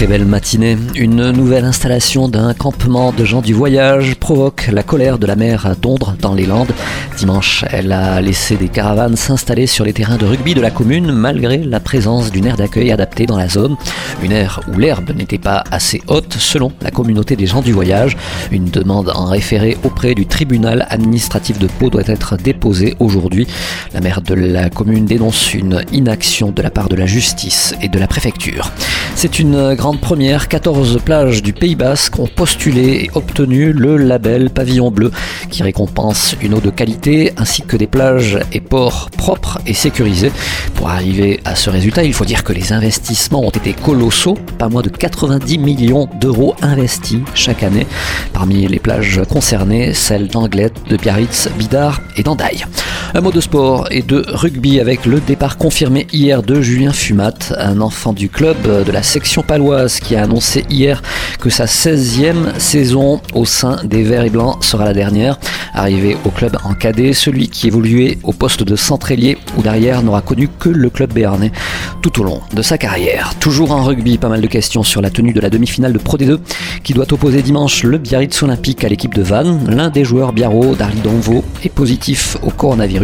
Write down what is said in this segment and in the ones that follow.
Très belle matinée. Une nouvelle installation d'un campement de gens du voyage provoque la colère de la mer à Dondre dans les Landes. Dimanche, elle a laissé des caravanes s'installer sur les terrains de rugby de la commune malgré la présence d'une aire d'accueil adaptée dans la zone. Une aire où l'herbe n'était pas assez haute selon la communauté des gens du voyage. Une demande en référé auprès du tribunal administratif de Pau doit être déposée aujourd'hui. La maire de la commune dénonce une inaction de la part de la justice et de la préfecture. C'est une grande première, 14 plages du Pays Basque ont postulé et obtenu le label Pavillon Bleu qui récompense une eau de qualité ainsi que des plages et ports propres et sécurisés. Pour arriver à ce résultat, il faut dire que les investissements ont été colossaux, pas moins de 90 millions d'euros investis chaque année. Parmi les plages concernées, celles d'Anglette, de Biarritz, Bidart et d'Andaille. Un mot de sport et de rugby avec le départ confirmé hier de Julien Fumat, un enfant du club de la section paloise qui a annoncé hier que sa 16e saison au sein des Verts et Blancs sera la dernière. Arrivé au club en cadet, celui qui évoluait au poste de centre-ailier ou derrière n'aura connu que le club béarnais tout au long de sa carrière. Toujours en rugby, pas mal de questions sur la tenue de la demi-finale de Pro D2 qui doit opposer dimanche le Biarritz Olympique à l'équipe de Vannes. L'un des joueurs biarro, Darly Donvo, est positif au coronavirus.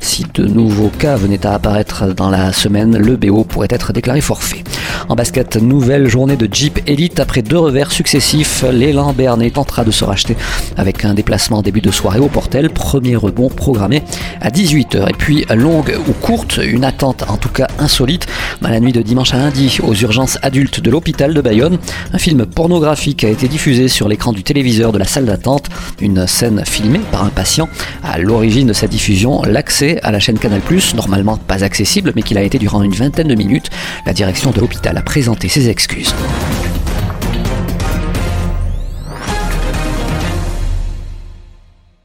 Si de nouveaux cas venaient à apparaître dans la semaine, le BO pourrait être déclaré forfait. En basket, nouvelle journée de Jeep Elite après deux revers successifs. L'élan Bernay tentera de se racheter avec un déplacement en début de soirée au Portel. Premier rebond programmé à 18h. Et puis longue ou courte, une attente en tout cas insolite la nuit de dimanche à lundi aux urgences adultes de l'hôpital de Bayonne. Un film pornographique a été diffusé sur l'écran du téléviseur de la salle d'attente. Une scène filmée par un patient. À l'origine de sa diffusion, l'accès à la chaîne Canal+, normalement pas accessible, mais qu'il a été durant une vingtaine de minutes. La direction de l'hôpital a présenté ses excuses.